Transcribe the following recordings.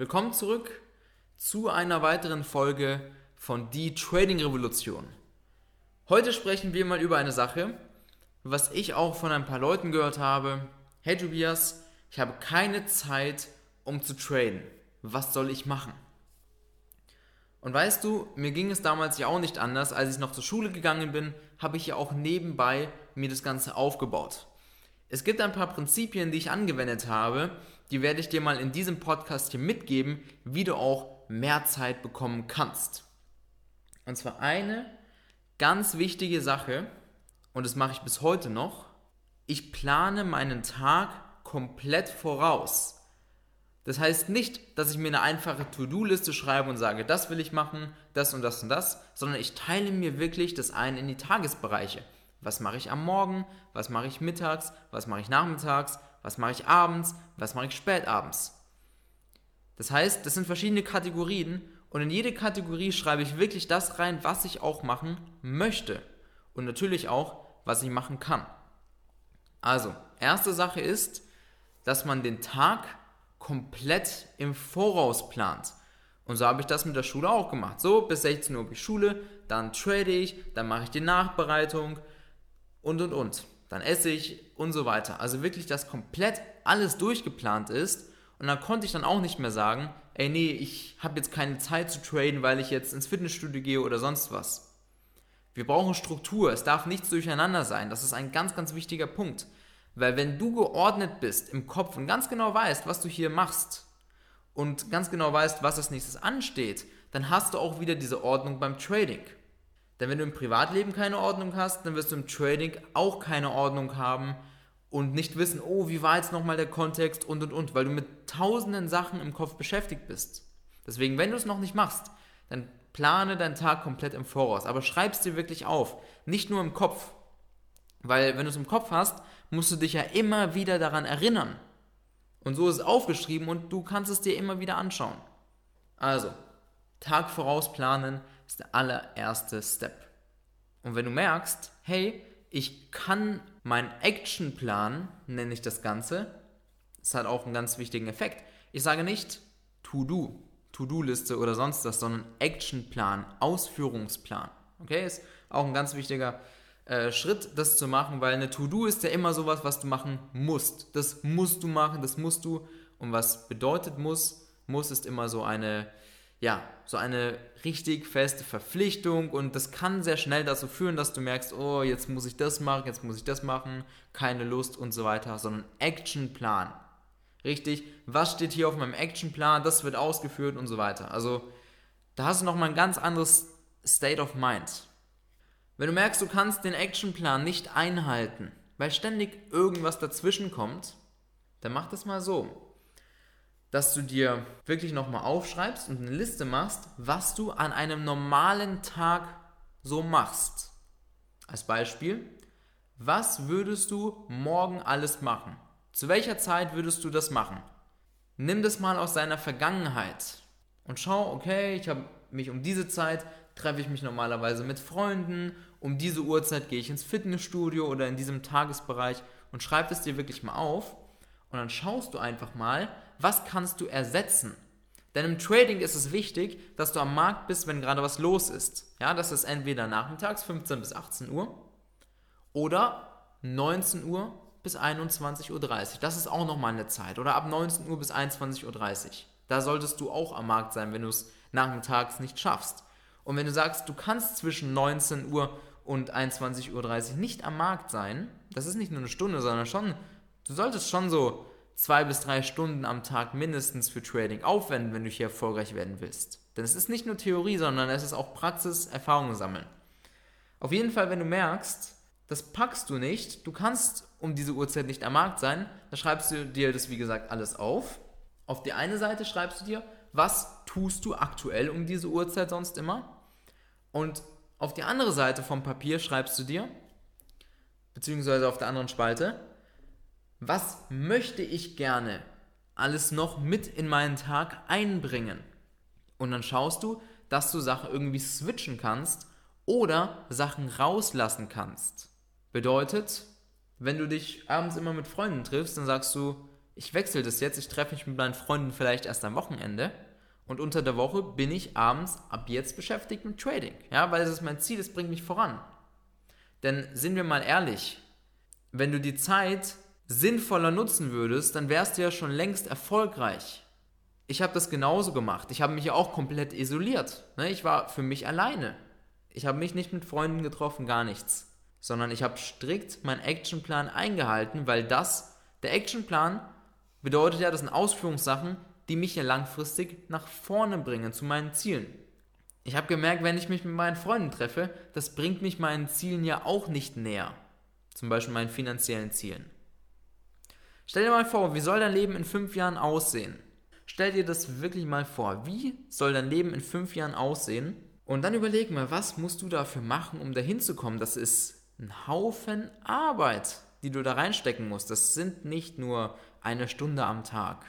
Willkommen zurück zu einer weiteren Folge von Die Trading Revolution. Heute sprechen wir mal über eine Sache, was ich auch von ein paar Leuten gehört habe. Hey Tobias, ich habe keine Zeit, um zu traden. Was soll ich machen? Und weißt du, mir ging es damals ja auch nicht anders. Als ich noch zur Schule gegangen bin, habe ich ja auch nebenbei mir das Ganze aufgebaut. Es gibt ein paar Prinzipien, die ich angewendet habe, die werde ich dir mal in diesem Podcast hier mitgeben, wie du auch mehr Zeit bekommen kannst. Und zwar eine ganz wichtige Sache, und das mache ich bis heute noch, ich plane meinen Tag komplett voraus. Das heißt nicht, dass ich mir eine einfache To-Do-Liste schreibe und sage, das will ich machen, das und das und das, sondern ich teile mir wirklich das ein in die Tagesbereiche. Was mache ich am Morgen, was mache ich mittags, was mache ich nachmittags, was mache ich abends, was mache ich spätabends. Das heißt, das sind verschiedene Kategorien und in jede Kategorie schreibe ich wirklich das rein, was ich auch machen möchte und natürlich auch, was ich machen kann. Also, erste Sache ist, dass man den Tag komplett im Voraus plant. Und so habe ich das mit der Schule auch gemacht. So, bis 16 Uhr habe ich Schule, dann trade ich, dann mache ich die Nachbereitung und und und. Dann esse ich und so weiter. Also wirklich, dass komplett alles durchgeplant ist. Und dann konnte ich dann auch nicht mehr sagen, ey nee, ich habe jetzt keine Zeit zu traden, weil ich jetzt ins Fitnessstudio gehe oder sonst was. Wir brauchen Struktur, es darf nichts durcheinander sein. Das ist ein ganz, ganz wichtiger Punkt. Weil wenn du geordnet bist im Kopf und ganz genau weißt, was du hier machst und ganz genau weißt, was als nächstes ansteht, dann hast du auch wieder diese Ordnung beim Trading. Denn wenn du im Privatleben keine Ordnung hast, dann wirst du im Trading auch keine Ordnung haben und nicht wissen, oh, wie war jetzt nochmal der Kontext und und und, weil du mit tausenden Sachen im Kopf beschäftigt bist. Deswegen, wenn du es noch nicht machst, dann plane deinen Tag komplett im Voraus, aber schreib es dir wirklich auf, nicht nur im Kopf. Weil wenn du es im Kopf hast, musst du dich ja immer wieder daran erinnern. Und so ist es aufgeschrieben und du kannst es dir immer wieder anschauen. Also, Tag voraus planen ist der allererste Step. Und wenn du merkst, hey, ich kann meinen Actionplan, nenne ich das Ganze, das hat auch einen ganz wichtigen Effekt. Ich sage nicht To-Do, To-Do-Liste oder sonst was, sondern Actionplan, Ausführungsplan. Okay, ist auch ein ganz wichtiger äh, Schritt, das zu machen, weil eine To-Do ist ja immer sowas, was du machen musst. Das musst du machen, das musst du. Und was bedeutet muss? Muss ist immer so eine, ja, so eine richtig feste Verpflichtung und das kann sehr schnell dazu führen, dass du merkst, oh, jetzt muss ich das machen, jetzt muss ich das machen, keine Lust und so weiter, sondern Actionplan. Richtig, was steht hier auf meinem Actionplan, das wird ausgeführt und so weiter. Also, da hast du nochmal ein ganz anderes State of Mind. Wenn du merkst, du kannst den Actionplan nicht einhalten, weil ständig irgendwas dazwischen kommt, dann mach das mal so, dass du dir wirklich nochmal aufschreibst und eine Liste machst, was du an einem normalen Tag so machst. Als Beispiel, was würdest du morgen alles machen? Zu welcher Zeit würdest du das machen? Nimm das mal aus deiner Vergangenheit und schau, okay, ich habe mich um diese Zeit treffe ich mich normalerweise mit Freunden, um diese Uhrzeit gehe ich ins Fitnessstudio oder in diesem Tagesbereich und schreib es dir wirklich mal auf und dann schaust du einfach mal, was kannst du ersetzen. Denn im Trading ist es wichtig, dass du am Markt bist, wenn gerade was los ist. Ja, das ist entweder nachmittags 15 bis 18 Uhr oder 19 Uhr bis 21.30 Uhr. Das ist auch nochmal eine Zeit. Oder ab 19 Uhr bis 21.30 Uhr. Da solltest du auch am Markt sein, wenn du es nachmittags nicht schaffst. Und wenn du sagst, du kannst zwischen 19 Uhr und 21.30 Uhr nicht am Markt sein, das ist nicht nur eine Stunde, sondern schon, du solltest schon so zwei bis drei Stunden am Tag mindestens für Trading aufwenden, wenn du hier erfolgreich werden willst. Denn es ist nicht nur Theorie, sondern es ist auch Praxis, Erfahrungen sammeln. Auf jeden Fall, wenn du merkst, das packst du nicht, du kannst um diese Uhrzeit nicht am Markt sein, dann schreibst du dir das, wie gesagt, alles auf. Auf die eine Seite schreibst du dir, was tust du aktuell um diese Uhrzeit sonst immer? Und auf die andere Seite vom Papier schreibst du dir, beziehungsweise auf der anderen Spalte, was möchte ich gerne alles noch mit in meinen Tag einbringen? Und dann schaust du, dass du Sachen irgendwie switchen kannst oder Sachen rauslassen kannst. Bedeutet, wenn du dich abends immer mit Freunden triffst, dann sagst du, ich wechsle das jetzt, ich treffe mich mit meinen Freunden vielleicht erst am Wochenende und unter der Woche bin ich abends ab jetzt beschäftigt mit Trading. Ja, weil das ist mein Ziel, es bringt mich voran. Denn sind wir mal ehrlich, wenn du die Zeit sinnvoller nutzen würdest, dann wärst du ja schon längst erfolgreich. Ich habe das genauso gemacht. Ich habe mich ja auch komplett isoliert. Ne? Ich war für mich alleine. Ich habe mich nicht mit Freunden getroffen, gar nichts. Sondern ich habe strikt meinen Actionplan eingehalten, weil das, der Actionplan bedeutet ja, das sind Ausführungssachen, die mich ja langfristig nach vorne bringen, zu meinen Zielen. Ich habe gemerkt, wenn ich mich mit meinen Freunden treffe, das bringt mich meinen Zielen ja auch nicht näher. Zum Beispiel meinen finanziellen Zielen. Stell dir mal vor, wie soll dein Leben in fünf Jahren aussehen? Stell dir das wirklich mal vor. Wie soll dein Leben in fünf Jahren aussehen? Und dann überleg mal, was musst du dafür machen, um dahin zu kommen? Das ist ein Haufen Arbeit, die du da reinstecken musst. Das sind nicht nur eine Stunde am Tag.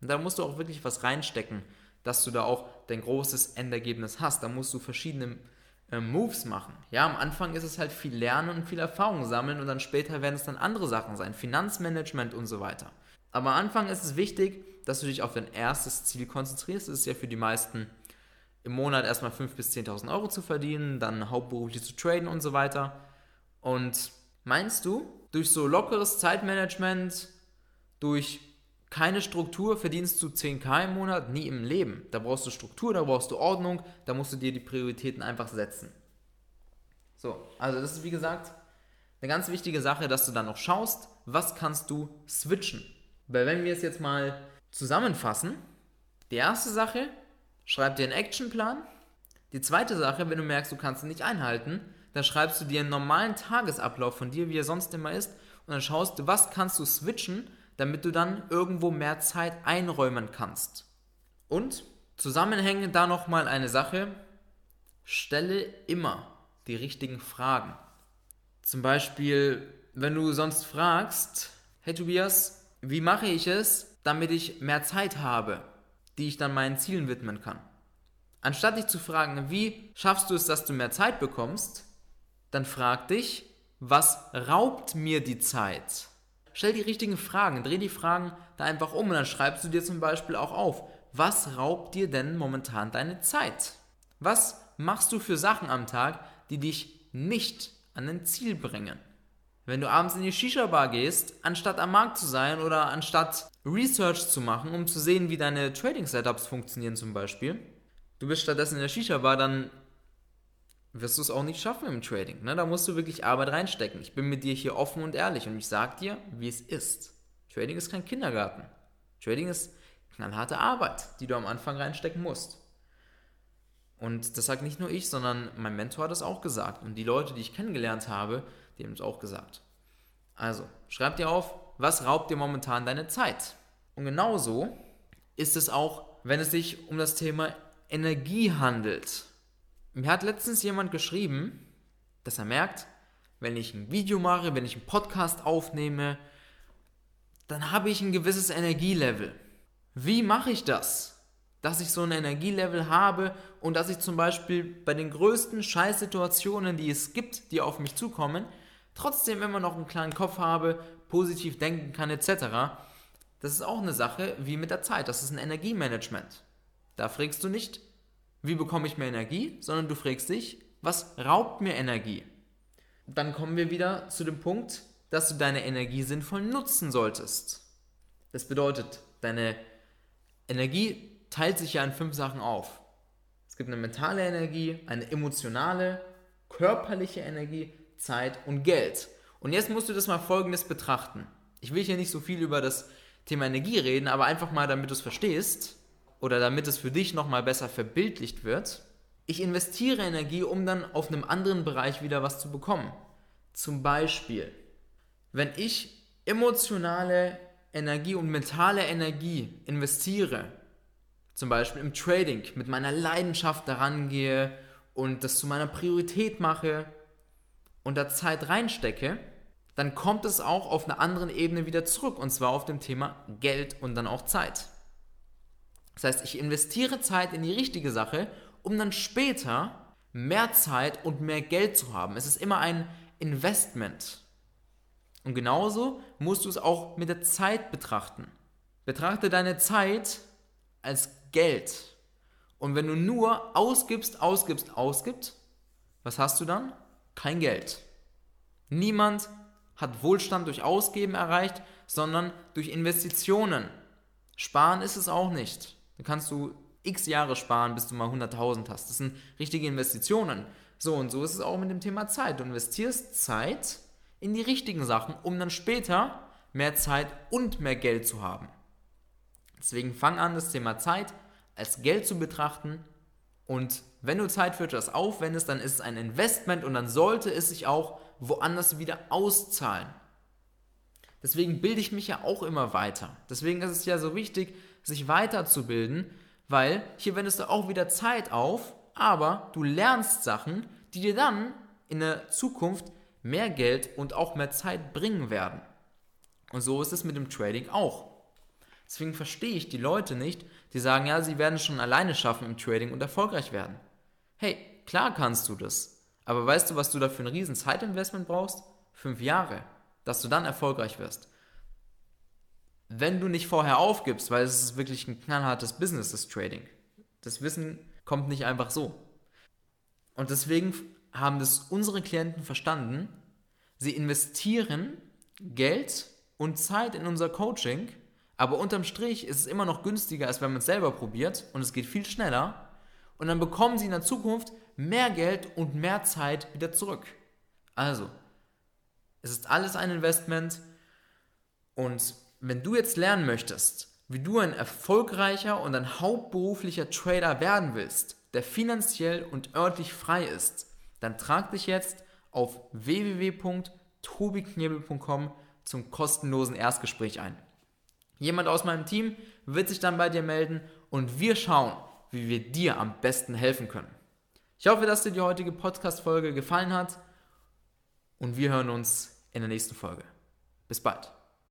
Und da musst du auch wirklich was reinstecken, dass du da auch dein großes Endergebnis hast. Da musst du verschiedene äh, Moves machen. Ja, am Anfang ist es halt viel Lernen und viel Erfahrung sammeln und dann später werden es dann andere Sachen sein, Finanzmanagement und so weiter. Aber am Anfang ist es wichtig, dass du dich auf dein erstes Ziel konzentrierst. Das ist ja für die meisten im Monat erstmal 5.000 bis 10.000 Euro zu verdienen, dann hauptberuflich zu traden und so weiter. Und meinst du, durch so lockeres Zeitmanagement, durch keine Struktur verdienst du 10k im Monat, nie im Leben. Da brauchst du Struktur, da brauchst du Ordnung, da musst du dir die Prioritäten einfach setzen. So, also das ist wie gesagt eine ganz wichtige Sache, dass du dann noch schaust, was kannst du switchen. Weil wenn wir es jetzt mal zusammenfassen, die erste Sache, schreib dir einen Actionplan. Die zweite Sache, wenn du merkst, du kannst ihn nicht einhalten, dann schreibst du dir einen normalen Tagesablauf von dir, wie er sonst immer ist, und dann schaust du, was kannst du switchen, damit du dann irgendwo mehr Zeit einräumen kannst. Und zusammenhängend da nochmal eine Sache, stelle immer die richtigen Fragen. Zum Beispiel, wenn du sonst fragst, hey Tobias, wie mache ich es, damit ich mehr Zeit habe, die ich dann meinen Zielen widmen kann? Anstatt dich zu fragen, wie schaffst du es, dass du mehr Zeit bekommst, dann frag dich, was raubt mir die Zeit? Stell die richtigen Fragen, dreh die Fragen da einfach um und dann schreibst du dir zum Beispiel auch auf, was raubt dir denn momentan deine Zeit? Was machst du für Sachen am Tag, die dich nicht an ein Ziel bringen? Wenn du abends in die Shisha-Bar gehst, anstatt am Markt zu sein oder anstatt Research zu machen, um zu sehen, wie deine Trading-Setups funktionieren zum Beispiel, du bist stattdessen in der Shisha-Bar, dann wirst du es auch nicht schaffen im Trading. Ne? Da musst du wirklich Arbeit reinstecken. Ich bin mit dir hier offen und ehrlich und ich sage dir, wie es ist. Trading ist kein Kindergarten. Trading ist knallharte Arbeit, die du am Anfang reinstecken musst. Und das sagt nicht nur ich, sondern mein Mentor hat es auch gesagt. Und die Leute, die ich kennengelernt habe, die haben es auch gesagt. Also, schreib dir auf, was raubt dir momentan deine Zeit? Und genauso ist es auch, wenn es sich um das Thema Energie handelt. Mir hat letztens jemand geschrieben, dass er merkt, wenn ich ein Video mache, wenn ich einen Podcast aufnehme, dann habe ich ein gewisses Energielevel. Wie mache ich das? Dass ich so ein Energielevel habe und dass ich zum Beispiel bei den größten Scheißsituationen, die es gibt, die auf mich zukommen, trotzdem immer noch einen kleinen Kopf habe, positiv denken kann etc. Das ist auch eine Sache wie mit der Zeit. Das ist ein Energiemanagement. Da fragst du nicht, wie bekomme ich mehr Energie, sondern du fragst dich, was raubt mir Energie? Dann kommen wir wieder zu dem Punkt, dass du deine Energie sinnvoll nutzen solltest. Das bedeutet, deine Energie teilt sich ja in fünf Sachen auf. Es gibt eine mentale Energie, eine emotionale, körperliche Energie, Zeit und Geld. Und jetzt musst du das mal folgendes betrachten. Ich will hier nicht so viel über das Thema Energie reden, aber einfach mal, damit du es verstehst oder damit es für dich nochmal besser verbildlicht wird, ich investiere Energie, um dann auf einem anderen Bereich wieder was zu bekommen. Zum Beispiel, wenn ich emotionale Energie und mentale Energie investiere, zum Beispiel im Trading, mit meiner Leidenschaft daran gehe und das zu meiner Priorität mache und da Zeit reinstecke, dann kommt es auch auf einer anderen Ebene wieder zurück und zwar auf dem Thema Geld und dann auch Zeit. Das heißt, ich investiere Zeit in die richtige Sache, um dann später mehr Zeit und mehr Geld zu haben. Es ist immer ein Investment. Und genauso musst du es auch mit der Zeit betrachten. Betrachte deine Zeit als Geld. Und wenn du nur ausgibst, ausgibst, ausgibst, was hast du dann? Kein Geld. Niemand hat Wohlstand durch Ausgeben erreicht, sondern durch Investitionen. Sparen ist es auch nicht. Da kannst du x Jahre sparen, bis du mal 100.000 hast. Das sind richtige Investitionen. So und so ist es auch mit dem Thema Zeit. Du investierst Zeit in die richtigen Sachen, um dann später mehr Zeit und mehr Geld zu haben. Deswegen fang an, das Thema Zeit als Geld zu betrachten und wenn du Zeit für etwas aufwendest, dann ist es ein Investment und dann sollte es sich auch woanders wieder auszahlen. Deswegen bilde ich mich ja auch immer weiter. Deswegen ist es ja so wichtig, sich weiterzubilden, weil hier wendest du auch wieder Zeit auf, aber du lernst Sachen, die dir dann in der Zukunft mehr Geld und auch mehr Zeit bringen werden. Und so ist es mit dem Trading auch. Deswegen verstehe ich die Leute nicht, die sagen, ja, sie werden schon alleine schaffen im Trading und erfolgreich werden. Hey, klar kannst du das. Aber weißt du, was du da für ein riesen Zeitinvestment brauchst? Fünf Jahre, dass du dann erfolgreich wirst. Wenn du nicht vorher aufgibst, weil es ist wirklich ein knallhartes Business, das Trading. Das Wissen kommt nicht einfach so. Und deswegen haben das unsere Klienten verstanden. Sie investieren Geld und Zeit in unser Coaching, aber unterm Strich ist es immer noch günstiger, als wenn man es selber probiert und es geht viel schneller. Und dann bekommen sie in der Zukunft mehr Geld und mehr Zeit wieder zurück. Also, es ist alles ein Investment und wenn du jetzt lernen möchtest, wie du ein erfolgreicher und ein hauptberuflicher Trader werden willst, der finanziell und örtlich frei ist, dann trag dich jetzt auf www.tobiknebel.com zum kostenlosen Erstgespräch ein. Jemand aus meinem Team wird sich dann bei dir melden und wir schauen, wie wir dir am besten helfen können. Ich hoffe, dass dir die heutige Podcast-Folge gefallen hat und wir hören uns in der nächsten Folge. Bis bald.